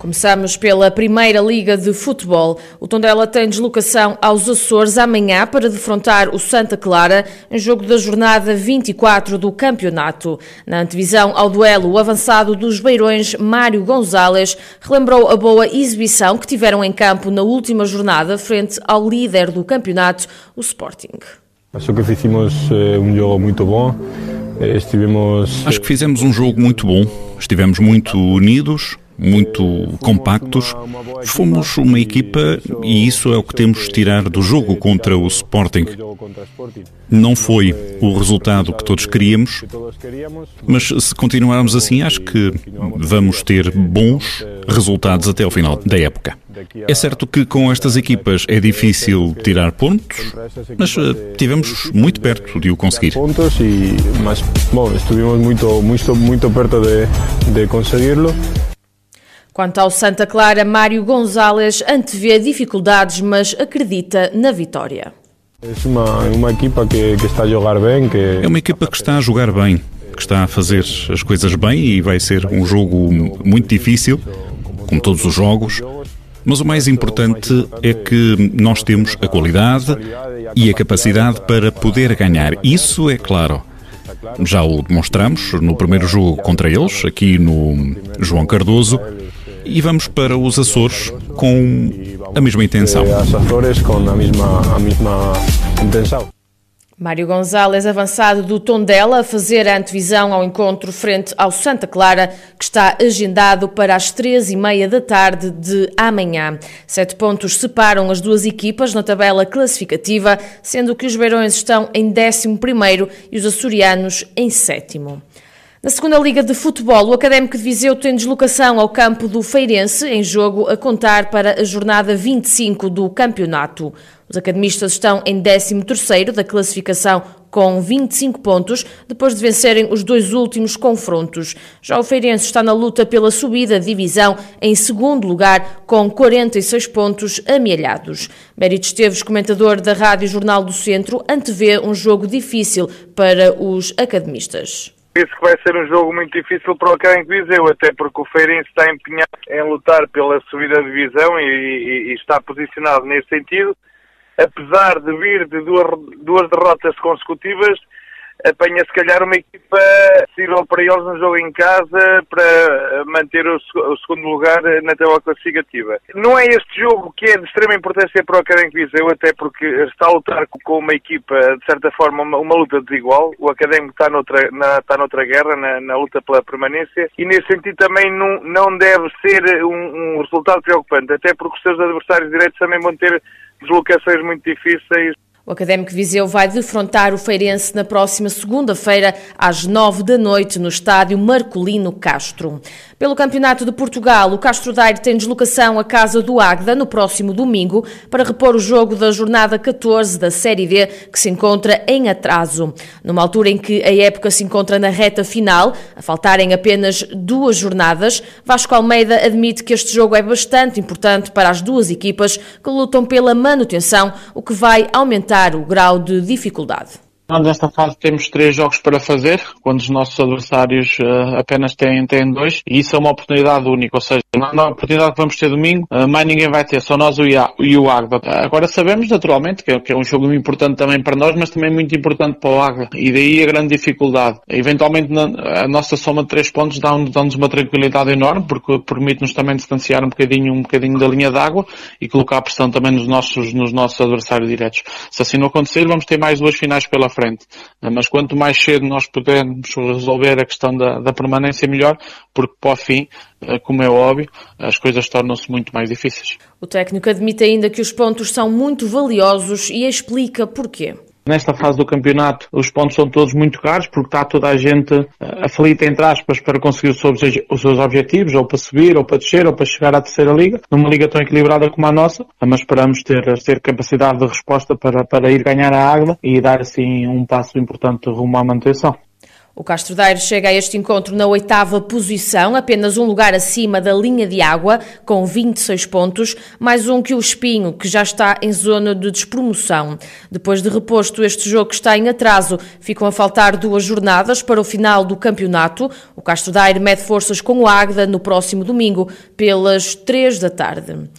Começamos pela Primeira Liga de Futebol. O Tondela tem deslocação aos Açores amanhã para defrontar o Santa Clara em jogo da jornada 24 do campeonato. Na antevisão ao duelo, o avançado dos Beirões, Mário Gonzalez, relembrou a boa exibição que tiveram em campo na última jornada frente ao líder do campeonato, o Sporting. Acho que fizemos eh, um jogo muito bom. Eh, estivemos. Acho que fizemos um jogo muito bom. Estivemos muito unidos, muito compactos. Fomos uma equipa e isso é o que temos de tirar do jogo contra o Sporting. Não foi o resultado que todos queríamos, mas se continuarmos assim, acho que vamos ter bons resultados até ao final da época. É certo que com estas equipas é difícil tirar pontos, mas eh, tivemos muito perto de o conseguir. Pontos e, mas, bom, estivemos muito, muito, muito perto de, de conseguirlo. Quanto ao Santa Clara, Mário Gonzalez antevê dificuldades, mas acredita na vitória. É uma, uma equipa que, que, está a jogar bem. Que... É uma equipa que está a jogar bem, que está a fazer as coisas bem e vai ser um jogo muito difícil, como todos os jogos. Mas o mais importante é que nós temos a qualidade e a capacidade para poder ganhar. Isso é claro. Já o demonstramos no primeiro jogo contra eles, aqui no João Cardoso, e vamos para os Açores com a mesma intenção. As Açores com a mesma, a mesma intenção. Mário Gonzalez, avançado do Tondela, a fazer a antevisão ao encontro frente ao Santa Clara, que está agendado para as três e meia da tarde de amanhã. Sete pontos separam as duas equipas na tabela classificativa, sendo que os Beirões estão em décimo primeiro e os açorianos em sétimo. Na segunda Liga de Futebol, o Académico de Viseu tem deslocação ao campo do Feirense, em jogo a contar para a jornada 25 do campeonato. Os academistas estão em 13º da classificação com 25 pontos, depois de vencerem os dois últimos confrontos. Já o Feirense está na luta pela subida de divisão em segundo lugar, com 46 pontos amealhados. Mérito Esteves, comentador da Rádio Jornal do Centro, antevê um jogo difícil para os academistas. Penso que vai ser um jogo muito difícil para o Académico Viseu, até porque o Feirense está empenhado em lutar pela subida da divisão e, e, e, está posicionado nesse sentido. Apesar de vir de duas, duas derrotas consecutivas, apanha se calhar uma equipa possível para eles no jogo em casa para manter o, o, segundo lugar na tabela classificativa. Não é este jogo que é de extrema importância para o Académico Viseu, até porque está a lutar com uma equipa, de certa forma, uma, uma luta desigual. O Académico está noutra, na, está noutra guerra, na, na, luta pela permanência, e nesse sentido também não, não deve ser um, um resultado preocupante, até porque os seus adversários diretos também vão ter deslocações muito difíceis. O Académico Viseu vai defrontar o Feirense na próxima segunda-feira, às nove da noite, no estádio Marcolino Castro. Pelo Campeonato de Portugal, o Castro Daire tem deslocação à casa do Águeda no próximo domingo para repor o jogo da jornada 14 da Série D, que se encontra em atraso. Numa altura em que a época se encontra na reta final, a faltarem apenas duas jornadas, Vasco Almeida admite que este jogo é bastante importante para as duas equipas que lutam pela manutenção, o que vai aumentar o grau de dificuldade. Nós nesta fase temos três jogos para fazer, quando os nossos adversários uh, apenas têm, têm dois, e isso é uma oportunidade única, ou seja, na oportunidade que vamos ter domingo, uh, mais ninguém vai ter, só nós e o Agda. Uh, agora sabemos naturalmente que é, que é, um jogo importante também para nós, mas também muito importante para o Agda, e daí a grande dificuldade. Eventualmente na, a nossa soma de três pontos dá-nos dá uma tranquilidade enorme, porque permite-nos também distanciar um bocadinho, um bocadinho da linha d'água e colocar pressão também nos nossos, nos nossos adversários diretos. Se assim não acontecer, vamos ter mais duas finais pela frente frente. Mas quanto mais cedo nós pudermos resolver a questão da, da permanência, melhor, porque para o fim, eh, como é óbvio, as coisas tornam-se muito mais difíceis. O técnico admite ainda que os pontos são muito valiosos e explica porquê. Nesta fase do campeonato, os pontos são todos muito caros, porque está toda a gente eh, aflita, entre aspas, para conseguir os seus objetivos, ou para subir, ou para descer, ou para chegar à terceira liga, numa liga tão equilibrada como a nossa, mas esperamos ter, ter capacidade de resposta para, para ir ganhar a Águila e dar assim um passo importante rumo à manutenção. O Castro Daire chega a este encontro na oitava posição, apenas um lugar acima da linha de água, com 26 pontos, mais um que o Espinho, que já está em zona de despromoção. Depois de reposto este jogo está em atraso, ficam a faltar duas jornadas para o final do campeonato. O Castro Daire mede forças com o Águeda no próximo domingo, pelas 3 da tarde.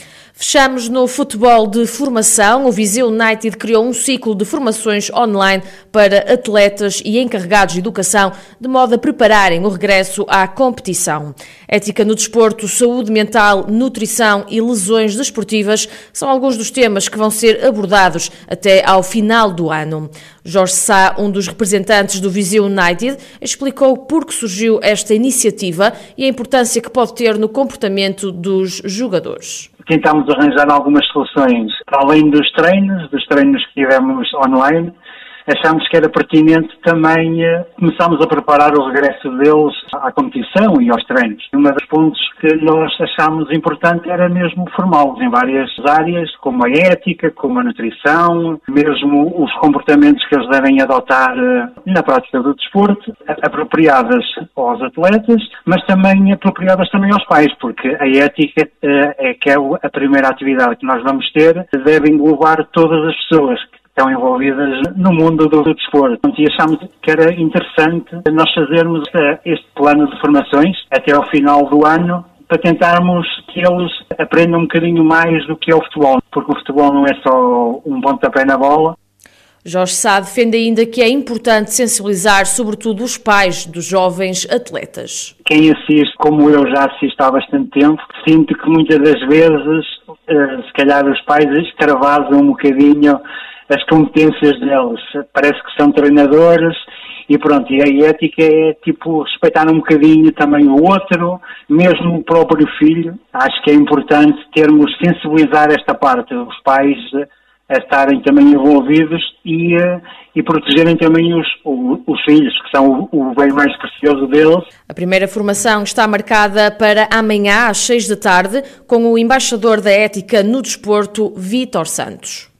Fechamos no futebol de formação. O Viseu United criou um ciclo de formações online para atletas e encarregados de educação, de modo a prepararem o regresso à competição. Ética no desporto, saúde mental, nutrição e lesões desportivas são alguns dos temas que vão ser abordados até ao final do ano. Jorge Sá, um dos representantes do Viseu United, explicou por que surgiu esta iniciativa e a importância que pode ter no comportamento dos jogadores tentámos arranjar algumas soluções para além dos treinos, dos treinos que tivemos online, achámos que era pertinente também eh, começarmos a preparar o regresso deles à competição e aos treinos. Um dos pontos que nós achámos importante era mesmo formá-los em várias áreas, como a ética, como a nutrição, mesmo os comportamentos que eles devem adotar eh, na prática do desporto, apropriadas aos atletas, mas também apropriadas também aos pais, porque a ética eh, é que é a primeira atividade que nós vamos ter, deve englobar todas as pessoas estão envolvidas no mundo do, do desporto. E achámos que era interessante nós fazermos este plano de formações até ao final do ano para tentarmos que eles aprendam um bocadinho mais do que é o futebol, porque o futebol não é só um pontapé na bola, Jorge Sá defende ainda que é importante sensibilizar, sobretudo, os pais dos jovens atletas. Quem assiste, como eu já assisto há bastante tempo, sinto que muitas das vezes, eh, se calhar, os pais extravasam um bocadinho as competências deles. Parece que são treinadores e pronto, e a ética é tipo respeitar um bocadinho também o outro, mesmo o próprio filho. Acho que é importante termos sensibilizar esta parte, os pais a estarem também envolvidos e, eh, e protegerem também os, os filhos, que são o, o bem mais precioso deles. A primeira formação está marcada para amanhã às seis da tarde com o embaixador da ética no desporto, Vítor Santos.